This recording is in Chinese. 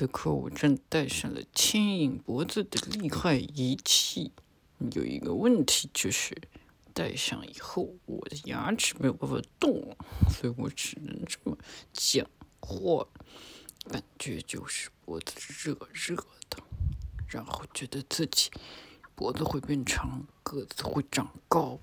此刻我正戴上了牵引脖子的厉害仪器，有一个问题就是戴上以后我的牙齿没有办法动，所以我只能这么讲话，感觉就是脖子热热的，然后觉得自己脖子会变长，个子会长高。